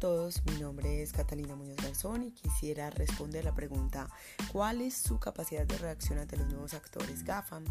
todos, mi nombre es Catalina Muñoz Garzón y quisiera responder la pregunta ¿cuál es su capacidad de reacción ante los nuevos actores GAFAM?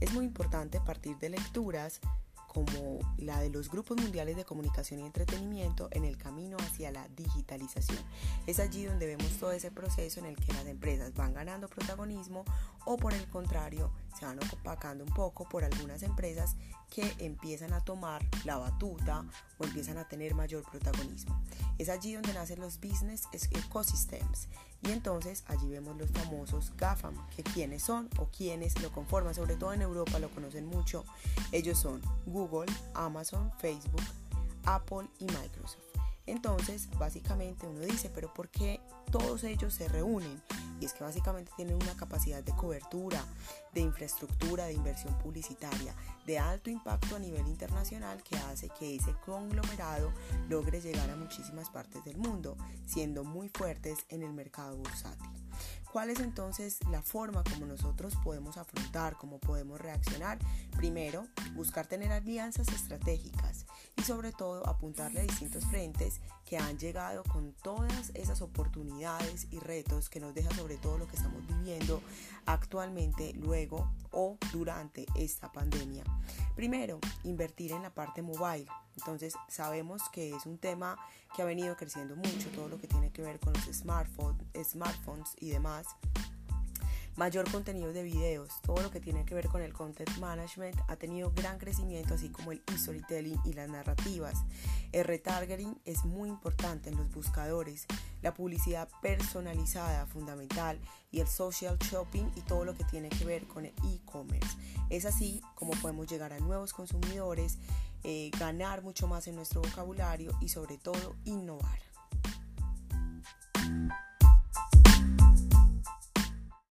Es muy importante partir de lecturas como la de los grupos mundiales de comunicación y entretenimiento en el camino hacia la digitalización. Es allí donde vemos todo ese proceso en el que las empresas van ganando protagonismo o por el contrario se van opacando un poco por algunas empresas que empiezan a tomar la batuta o empiezan a tener mayor protagonismo. Es allí donde nacen los business ecosystems y entonces allí vemos los famosos GAFAM, que quiénes son o quiénes lo conforman, sobre todo en Europa lo conocen mucho. Ellos son Google, Amazon, Facebook, Apple y Microsoft. Entonces, básicamente uno dice, pero ¿por qué todos ellos se reúnen? Y es que básicamente tienen una capacidad de cobertura, de infraestructura, de inversión publicitaria, de alto impacto a nivel internacional que hace que ese conglomerado logre llegar a muchísimas partes del mundo, siendo muy fuertes en el mercado bursátil. ¿Cuál es entonces la forma como nosotros podemos afrontar, cómo podemos reaccionar? Primero, buscar tener alianzas estratégicas sobre todo apuntarle a distintos frentes que han llegado con todas esas oportunidades y retos que nos deja sobre todo lo que estamos viviendo actualmente, luego o durante esta pandemia. Primero, invertir en la parte mobile. Entonces sabemos que es un tema que ha venido creciendo mucho, todo lo que tiene que ver con los smartphones, smartphones y demás mayor contenido de videos, todo lo que tiene que ver con el content management ha tenido gran crecimiento, así como el storytelling y las narrativas. El retargeting es muy importante en los buscadores, la publicidad personalizada fundamental y el social shopping y todo lo que tiene que ver con el e-commerce. Es así como podemos llegar a nuevos consumidores, eh, ganar mucho más en nuestro vocabulario y sobre todo innovar.